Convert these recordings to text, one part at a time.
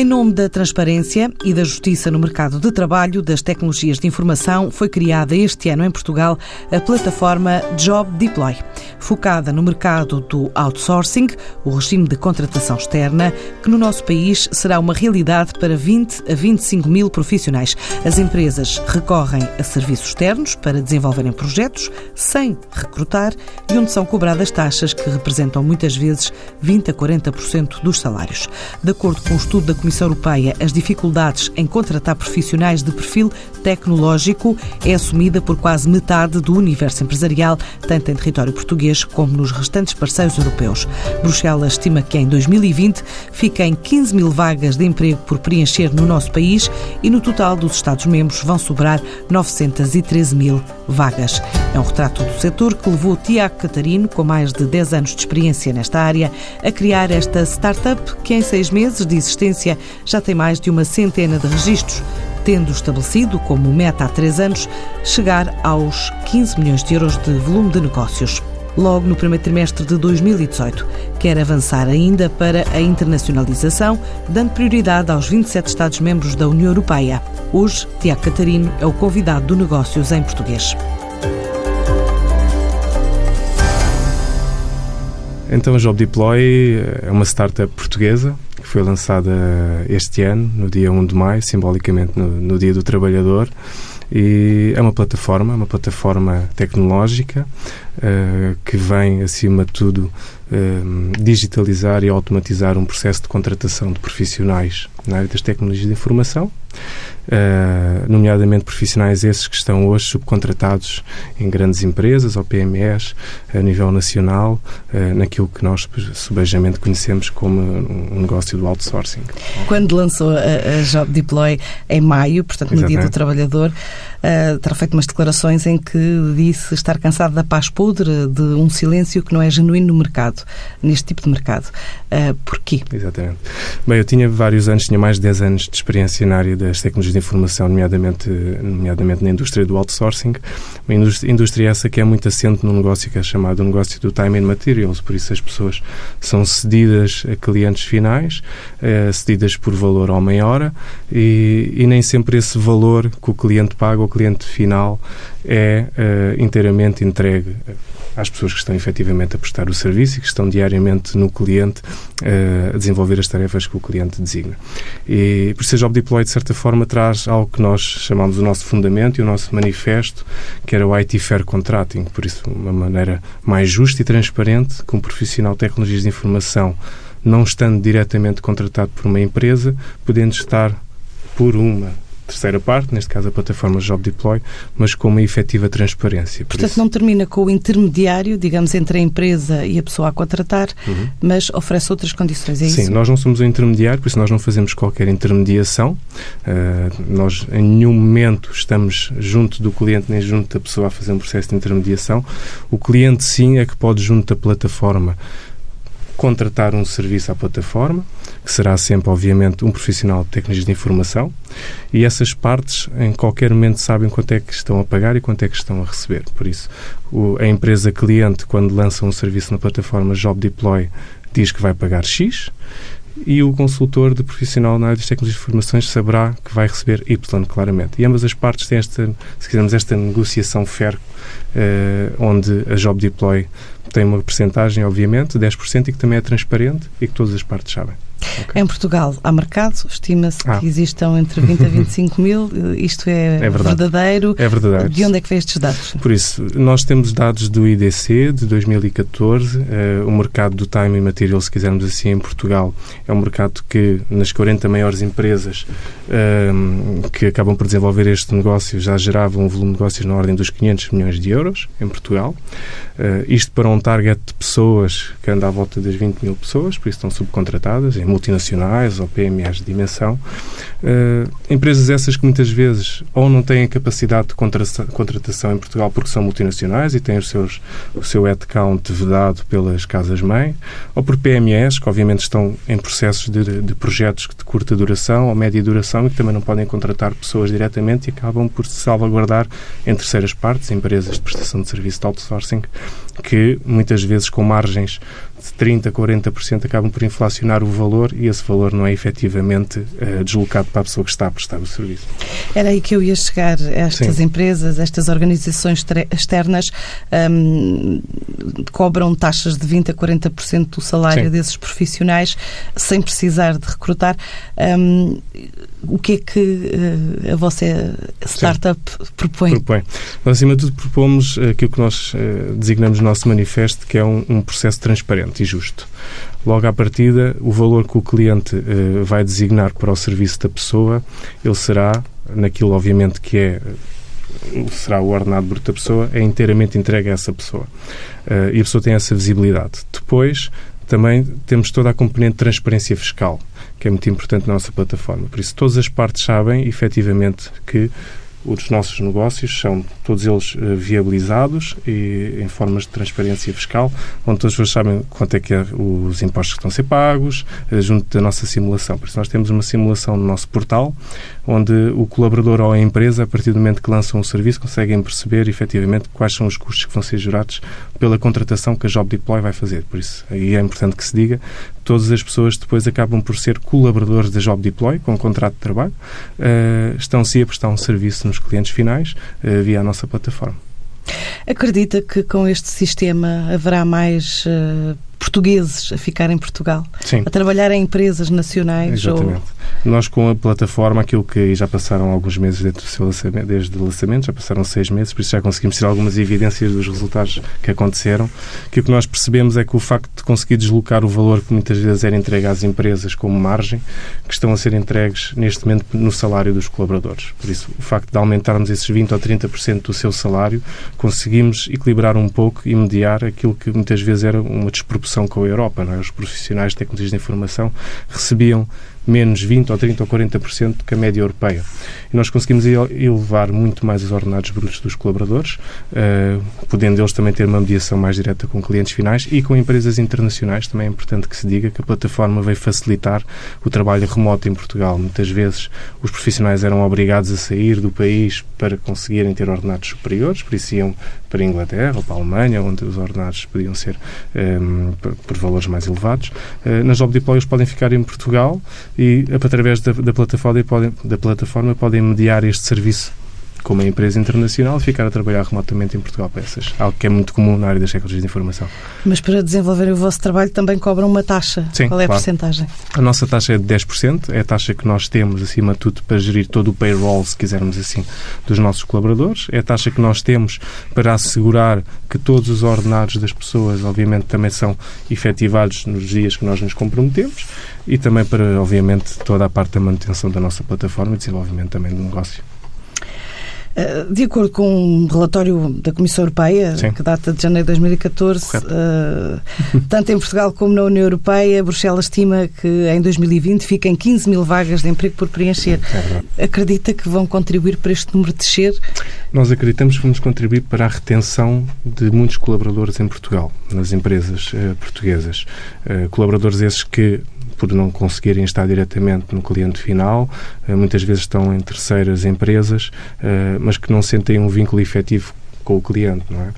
Em nome da transparência e da justiça no mercado de trabalho das tecnologias de informação, foi criada este ano em Portugal a plataforma Job Deploy, focada no mercado do outsourcing, o regime de contratação externa, que no nosso país será uma realidade para 20 a 25 mil profissionais. As empresas recorrem a serviços externos para desenvolverem projetos sem recrutar e onde são cobradas taxas que representam muitas vezes 20 a 40% dos salários. De acordo com o estudo da Comissão Europeia, as dificuldades em contratar profissionais de perfil tecnológico é assumida por quase metade do universo empresarial, tanto em território português como nos restantes parceiros europeus. Bruxelas estima que em 2020 fiquem 15 mil vagas de emprego por preencher no nosso país e no total dos Estados-membros vão sobrar 913 mil vagas. É um retrato do setor que levou Tiago Catarino, com mais de 10 anos de experiência nesta área, a criar esta startup que em seis meses de existência já tem mais de uma centena de registros, tendo estabelecido como meta há três anos chegar aos 15 milhões de euros de volume de negócios logo no primeiro trimestre de 2018. Quer avançar ainda para a internacionalização, dando prioridade aos 27 Estados-membros da União Europeia. Hoje, Tiago Catarino é o convidado do Negócios em Português. Então, a Job Deploy é uma startup portuguesa que foi lançada este ano, no dia 1 de maio, simbolicamente no, no Dia do Trabalhador. E é uma plataforma, uma plataforma tecnológica uh, que vem, acima de tudo, uh, digitalizar e automatizar um processo de contratação de profissionais na área das tecnologias de informação, uh, nomeadamente profissionais esses que estão hoje subcontratados em grandes empresas ou PMEs a nível nacional, uh, naquilo que nós subejamente conhecemos como um negócio do outsourcing. Quando lançou a, a Job Deploy em maio, portanto no Dia do Trabalhador, uh, terá feito umas declarações em que disse estar cansado da paz podre, de um silêncio que não é genuíno no mercado, neste tipo de mercado. Uh, porquê? Exatamente. Bem, eu tinha vários anos, tinha mais de 10 anos de experiência na área das tecnologias de informação, nomeadamente, nomeadamente na indústria do outsourcing. Uma indústria, essa que é muito assente num negócio que é chamado negócio do time and materials, por isso as pessoas são cedidas a clientes finais, uh, cedidas por valor ao meia hora e, e nem sempre esse valor que o cliente paga, o cliente final, é uh, inteiramente entregue às pessoas que estão efetivamente a prestar o serviço e que estão diariamente no cliente uh, a desenvolver as tarefas que o cliente designa. E por isso Job Deploy, de certa forma, traz algo que nós chamamos o nosso fundamento e o nosso manifesto, que era o IT Fair Contracting. Por isso, uma maneira mais justa e transparente que um profissional de tecnologias de informação, não estando diretamente contratado por uma empresa, podendo estar por uma terceira parte, neste caso a plataforma Job Deploy, mas com uma efetiva transparência. Por Portanto, isso... não termina com o intermediário, digamos, entre a empresa e a pessoa a contratar, uhum. mas oferece outras condições, é Sim, isso? nós não somos o intermediário, por isso nós não fazemos qualquer intermediação. Uh, nós, em nenhum momento, estamos junto do cliente nem junto da pessoa a fazer um processo de intermediação. O cliente, sim, é que pode, junto da plataforma, contratar um serviço à plataforma, que será sempre, obviamente, um profissional de técnicas de informação, e essas partes, em qualquer momento, sabem quanto é que estão a pagar e quanto é que estão a receber. Por isso, o, a empresa cliente, quando lança um serviço na plataforma Job Deploy, diz que vai pagar X, e o consultor de profissional na área das tecnologias de informações saberá que vai receber Y, claramente. E ambas as partes têm esta, se quisermos, esta negociação fair, eh, onde a Job Deploy tem uma percentagem, obviamente, 10%, e que também é transparente e que todas as partes sabem. Okay. Em Portugal há mercado, estima-se ah. que existam entre 20 a 25 mil. Isto é, é verdadeiro. É verdadeiro. De onde é que vem estes dados? Por isso, nós temos dados do IDC de 2014. Uh, eh, o mercado do time e material, se quisermos assim, em Portugal, é um mercado que nas 40 maiores empresas uh, que acabam por desenvolver este negócio já gerava um volume de negócios na ordem dos 500 milhões de euros em Portugal. Uh, isto para um target de pessoas que anda à volta das 20 mil pessoas, por isso estão subcontratadas em multinacionais ou PMEs de dimensão. Uh, empresas essas que muitas vezes ou não têm capacidade de contratação em Portugal porque são multinacionais e têm os seus, o seu headcount vedado pelas casas-mãe, ou por PMEs que obviamente estão em processos de, de projetos de curta duração ou média duração e que também não podem contratar pessoas diretamente e acabam por se salvaguardar em terceiras partes, empresas de prestação de serviço de outsourcing, que muitas vezes com margens 30%, 40% acabam por inflacionar o valor e esse valor não é efetivamente uh, deslocado para a pessoa que está a prestar o serviço. Era aí que eu ia chegar. Estas Sim. empresas, estas organizações externas um, cobram taxas de 20% a 40% do salário Sim. desses profissionais sem precisar de recrutar. Um, o que é que uh, a vossa startup Sim. propõe? propõe? Nós, acima de tudo, propomos aquilo que nós uh, designamos no nosso manifesto, que é um, um processo transparente e justo. Logo à partida, o valor que o cliente vai designar para o serviço da pessoa, ele será, naquilo obviamente que é será o ordenado bruto da pessoa, é inteiramente entregue a essa pessoa. Uh, e a pessoa tem essa visibilidade. Depois, também temos toda a componente de transparência fiscal, que é muito importante na nossa plataforma. Por isso, todas as partes sabem, efetivamente, que os nossos negócios são todos eles uh, viabilizados e em formas de transparência fiscal, onde todas as pessoas sabem quanto é que é os impostos que estão a ser pagos, uh, junto da nossa simulação. Por isso nós temos uma simulação no nosso portal, onde o colaborador ou a empresa, a partir do momento que lançam um serviço, conseguem perceber efetivamente quais são os custos que vão ser gerados pela contratação que a Job Deploy vai fazer. Por isso, aí é importante que se diga, todas as pessoas depois acabam por ser colaboradores da Job Deploy, com um contrato de trabalho, uh, estão-se a prestar um serviço nos clientes finais uh, via a nossa plataforma. Acredita que com este sistema haverá mais uh, portugueses a ficar em Portugal? Sim. A trabalhar em empresas nacionais? Exatamente. Ou... Nós, com a plataforma, aquilo que já passaram alguns meses desde o seu lançamento, desde o lançamento, já passaram seis meses, por isso já conseguimos ter algumas evidências dos resultados que aconteceram, que o que nós percebemos é que o facto de conseguir deslocar o valor que muitas vezes era entregue às empresas como margem, que estão a ser entregues neste momento no salário dos colaboradores. Por isso, o facto de aumentarmos esses 20% ou 30% do seu salário, conseguimos equilibrar um pouco e mediar aquilo que muitas vezes era uma desproporção com a Europa. É? Os profissionais de tecnologias de informação recebiam menos 20 ou 30 ou 40% que a média europeia. E nós conseguimos elevar muito mais os ordenados brutos dos colaboradores, uh, podendo eles também ter uma mediação mais direta com clientes finais e com empresas internacionais. Também é importante que se diga que a plataforma veio facilitar o trabalho remoto em Portugal. Muitas vezes os profissionais eram obrigados a sair do país para conseguirem ter ordenados superiores, por isso iam para a Inglaterra ou para a Alemanha, onde os ordenados podiam ser um, por, por, valores mais elevados. Uh, nas Job Deploy podem ficar em Portugal e, através da, da, plataforma, podem, da plataforma, podem mediar este serviço com uma empresa internacional, ficar a trabalhar remotamente em Portugal peças. Algo que é muito comum na área das tecnologias de informação. Mas para desenvolver o vosso trabalho também cobram uma taxa. Sim, Qual é claro. a porcentagem? A nossa taxa é de 10%, é a taxa que nós temos, acima de tudo, para gerir todo o payroll, se quisermos assim, dos nossos colaboradores. É a taxa que nós temos para assegurar que todos os ordenados das pessoas, obviamente, também são efetivados nos dias que nós nos comprometemos e também para, obviamente, toda a parte da manutenção da nossa plataforma e desenvolvimento também do negócio. Eh, de acordo com um relatório da Comissão Europeia, Sim. que data de janeiro de 2014, uh, eh, tanto em Portugal como na União Europeia, Bruxelas estima que em 2020 fiquem 15 mil vagas de emprego por preencher. É Acredita que vão contribuir para este número descer? Nós acreditamos que vamos contribuir para a retenção de muitos colaboradores em Portugal, nas empresas uh, portuguesas. colaboradores esses que por não conseguirem estar diretamente no cliente final, eh, muitas vezes estão em terceiras empresas, eh, mas que não sentem um vínculo efetivo com o cliente, não é?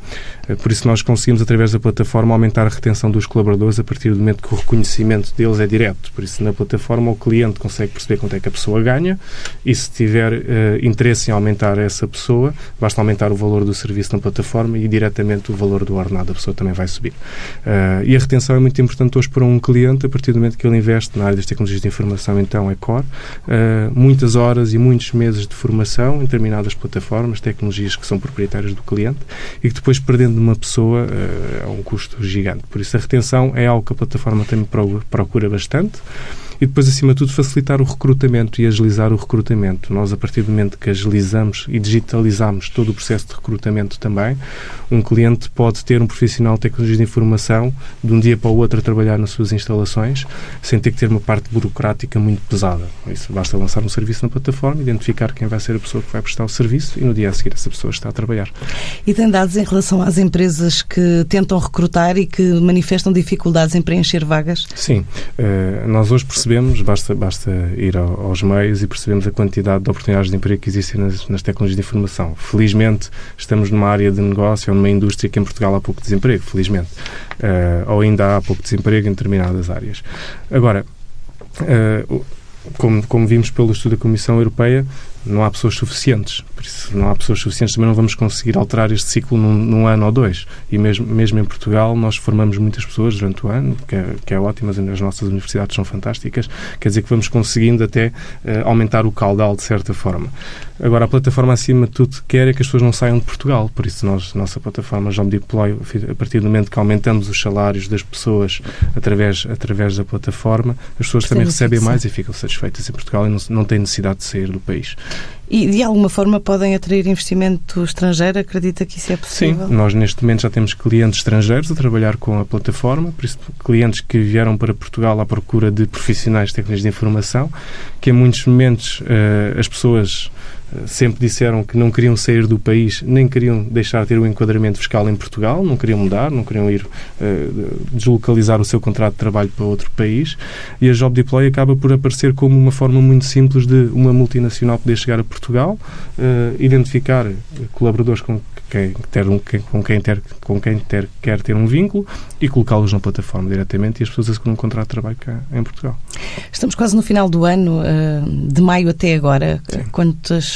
Eh, por isso nós conseguimos, através da plataforma, aumentar a retenção dos colaboradores a partir do momento que o reconhecimento deles é direto. Por isso, na plataforma, o cliente consegue perceber quanto é que a pessoa ganha e, se tiver uh, interesse em aumentar essa pessoa, basta aumentar o valor do serviço na plataforma e, diretamente, o valor do ordenado da pessoa também vai subir. Uh, e a retenção é muito importante hoje para um cliente, a partir do momento que ele investe na área das tecnologias de informação, então é core. Uh, muitas horas e muitos meses de formação em determinadas plataformas, tecnologias que são proprietárias do cliente e que depois, perdendo de uma pessoa uh, é um custo gigante. Por isso, a retenção é algo que a plataforma também procura bastante e depois, acima de tudo, facilitar o recrutamento e agilizar o recrutamento. Nós, a partir do momento que agilizamos e digitalizamos todo o processo de recrutamento também, um cliente pode ter um profissional de tecnologia de informação de um dia para o outro a trabalhar nas suas instalações sem ter que ter uma parte burocrática muito pesada. Isso basta lançar um serviço na plataforma, identificar quem vai ser a pessoa que vai prestar o serviço e no dia a seguir essa pessoa está a trabalhar. E tem dados em relação às empresas que tentam recrutar e que manifestam dificuldades em preencher vagas? Sim. Uh, nós hoje percebemos percebemos, basta, basta ir ao, aos meios e percebemos a quantidade de oportunidades de emprego que existem nas, nas, tecnologias de informação. Felizmente, estamos numa área de negócio ou numa indústria que em Portugal há pouco desemprego, felizmente. Uh, ou ainda há pouco desemprego em determinadas áreas. Agora, uh, como, como vimos pelo estudo da Comissão Europeia, não há pessoas suficientes. Por isso, não há pessoas suficientes, também não vamos conseguir alterar este ciclo num, num, ano ou dois. E mesmo, mesmo em Portugal, nós formamos muitas pessoas durante o ano, que é, que é ótimo, as nossas universidades são fantásticas. Quer dizer que vamos conseguindo até uh, aumentar o caudal de certa forma. Agora, a plataforma, acima de tudo, quer é que as pessoas não saiam de Portugal. Por isso, nós, nossa plataforma Job Deploy, a partir do momento que aumentamos os salários das pessoas através, através da plataforma, as pessoas também recebem mais e ficam satisfeitas em Portugal e não, não têm necessidade de sair do país. E, de alguma forma, podem atrair investimento estrangeiro? Acredita que isso é possível? Sim, nós neste momento já temos clientes estrangeiros a trabalhar com a plataforma, por isso, clientes que vieram para Portugal à procura de profissionais de técnicas de informação, que em muitos momentos uh, as pessoas sempre disseram que não queriam sair do país, nem queriam deixar de ter o enquadramento fiscal em Portugal, não queriam mudar, não queriam ir uh, deslocalizar o seu contrato de trabalho para outro país. E a Job Deploy acaba por aparecer como uma forma muito simples de uma multinacional poder chegar a Portugal, uh, identificar colaboradores com quem ter um, com quem ter com quem ter, quer ter um vínculo e colocá-los na plataforma diretamente e as pessoas a um contrato de trabalho cá em Portugal. Estamos quase no final do ano, eh, de maio até agora.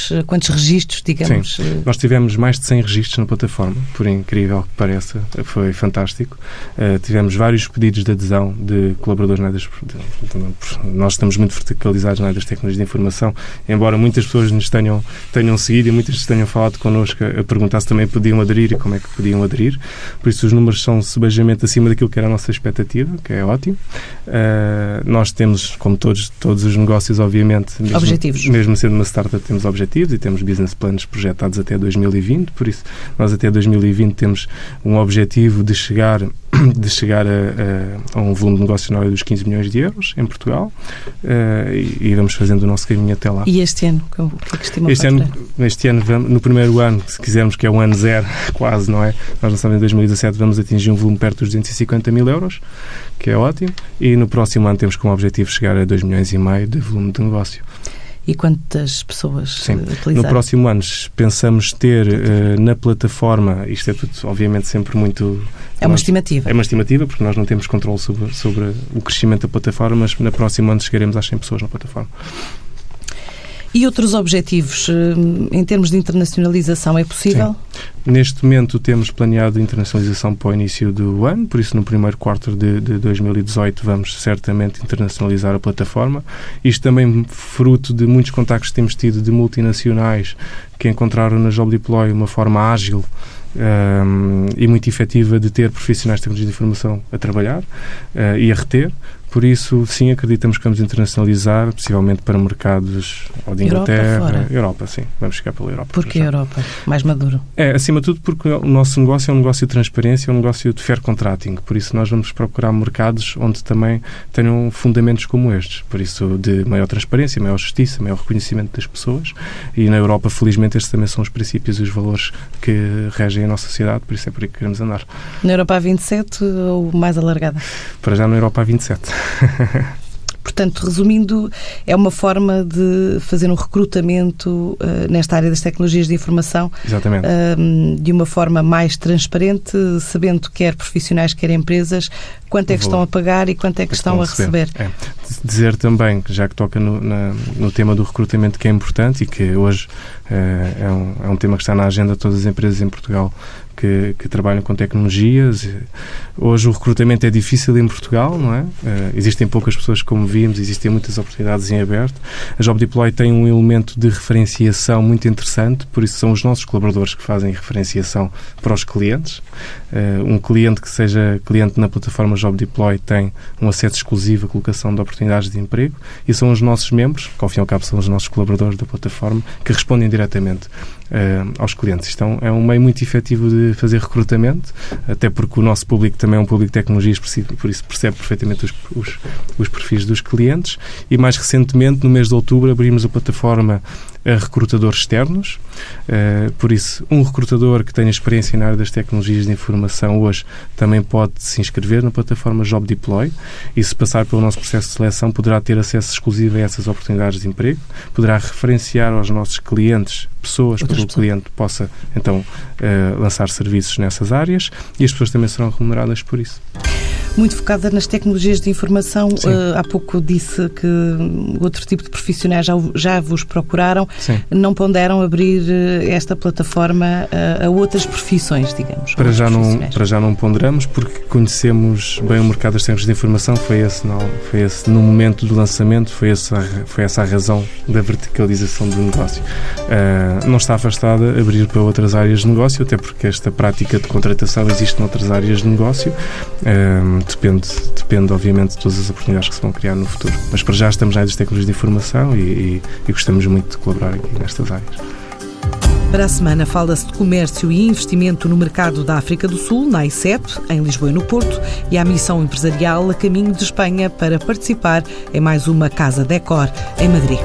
Quantos, quantos registros, digamos? Sim. Eh? Nós tivemos mais de 100 registros na plataforma, por incrível que pareça, foi fantástico. Uh, tivemos vários pedidos de adesão de colaboradores na área das, de, de, nós estamos muito verticalizados na área das tecnologias de informação, embora muitas pessoas nos tenham, tenham seguido e muitas tenham falado connosco a perguntar se também podiam aderir e como é que podiam aderir. Por isso, os números são subejamente acima daquilo que era a nossa expectativa, que é ótimo. Uh, nós temos, como todos, todos os negócios, obviamente, mesmo, objetivos. mesmo sendo uma startup, temos objetivos e temos business planos projetados até 2020. Por isso, nós até 2020 temos um objetivo de chegar de chegar a, a, a, um volume de negócio na dos 15 milhões de euros em Portugal uh, e, e, vamos fazendo o nosso caminho até lá. E este ano? O que é que estimam este ano, este ano, no primeiro ano, se quisermos, que é o ano zero, quase, não é? Nós lançamos em 2017, vamos atingir um volume perto dos 250 mil euros, que é ótimo, e no próximo ano temos como objetivo chegar a 2 milhões e meio de volume de negócio. E quantas pessoas Sim. No próximo ano pensamos ter uh, na plataforma, isto é tudo obviamente sempre muito... É uma nós, estimativa. É uma estimativa, porque nós não temos controle sobre, sobre o crescimento da plataforma, mas na próximo ano chegaremos às 100 pessoas na plataforma. E outros objetivos eh, em termos de internacionalização é possível? Sim. Neste momento temos planeado internacionalização para o início do ano, por isso no primeiro quarto de, de 2018 vamos certamente internacionalizar a plataforma. Isto também fruto de muitos contactos que temos tido de multinacionais que encontraram na Job Deploy uma forma ágil um, ehm, e muito efetiva de ter profissionais de tecnologia de informação a trabalhar uh, e a reter. Por isso, sim, acreditamos que vamos internacionalizar, possivelmente para mercados ou de Inglaterra. Europa, Europa sim. Vamos chegar pela Europa. Porquê Europa? Mais maduro? É, acima de tudo porque o nosso negócio é um negócio de transparência, é um negócio de fair contracting. Por isso, nós vamos procurar mercados onde também tenham fundamentos como estes. Por isso, de maior transparência, maior justiça, maior reconhecimento das pessoas. E na Europa, felizmente, estes também são os princípios e os valores que regem a nossa sociedade. Por isso é por aí que queremos andar. Na Europa a 27 ou mais alargada? Para já na Europa a 27. Portanto, resumindo, é uma forma de fazer um recrutamento uh, nesta área das tecnologias de informação uh, de uma forma mais transparente, sabendo quer profissionais, quer empresas, quanto é que estão a pagar e quanto é que estão a receber. É. Dizer também, já que toca no, na, no, tema do recrutamento, que é importante e que hoje uh, é, um, é um tema que está na agenda de todas as empresas em Portugal que, que, trabalham com tecnologias. Hoje o recrutamento é difícil em Portugal, não é? Uh, existem poucas pessoas, como vimos, existem muitas oportunidades em aberto. A Job Deploy tem um elemento de referenciação muito interessante, por isso são os nossos colaboradores que fazem referenciação para os clientes. Uh, um cliente que seja cliente na plataforma Job Deploy tem um acesso exclusivo à colocação de oportunidades de emprego e são os nossos membros, que ao fim e ao cabo são os nossos colaboradores da plataforma, que respondem diretamente aos clientes. Isto é um meio muito efetivo de fazer recrutamento, até porque o nosso público também é um público de tecnologias, por isso percebe perfeitamente os, os, os perfis dos clientes. E mais recentemente, no mês de outubro, abrimos a plataforma a recrutadores externos. Uh, por isso, um recrutador que tenha experiência na área das tecnologias de informação hoje também pode se inscrever na plataforma Job Deploy e, se passar pelo nosso processo de seleção, poderá ter acesso exclusivo a essas oportunidades de emprego, poderá referenciar aos nossos clientes pessoas para que o cliente possa, então, uh, lançar serviços nessas áreas e as pessoas também serão remuneradas por isso muito focada nas tecnologias de informação. Uh, há pouco disse que outro tipo de profissionais já, já vos procuraram. Sim. Não ponderam abrir eh, esta plataforma a, a outras profissões, digamos? Para já, não, para já não ponderamos, porque conhecemos bem o mercado das tecnologias de informação. Foi esse, não, foi esse no momento do lançamento, foi essa, foi essa a razão da verticalização do negócio. Uh, não está afastada abrir para outras áreas de negócio, até porque esta prática de contratação existe noutras áreas de negócio. Uh, depende, depende, obviamente, de todas as oportunidades que se vão criar no futuro. Mas para já estamos na área das tecnologias de informação e, e, e gostamos muito de colaborar aqui nestas áreas. Para a semana fala-se de comércio e investimento no mercado da África do Sul, na I7, em Lisboa e no Porto, e a missão empresarial a caminho de Espanha para participar em mais uma Casa Decor em Madrid.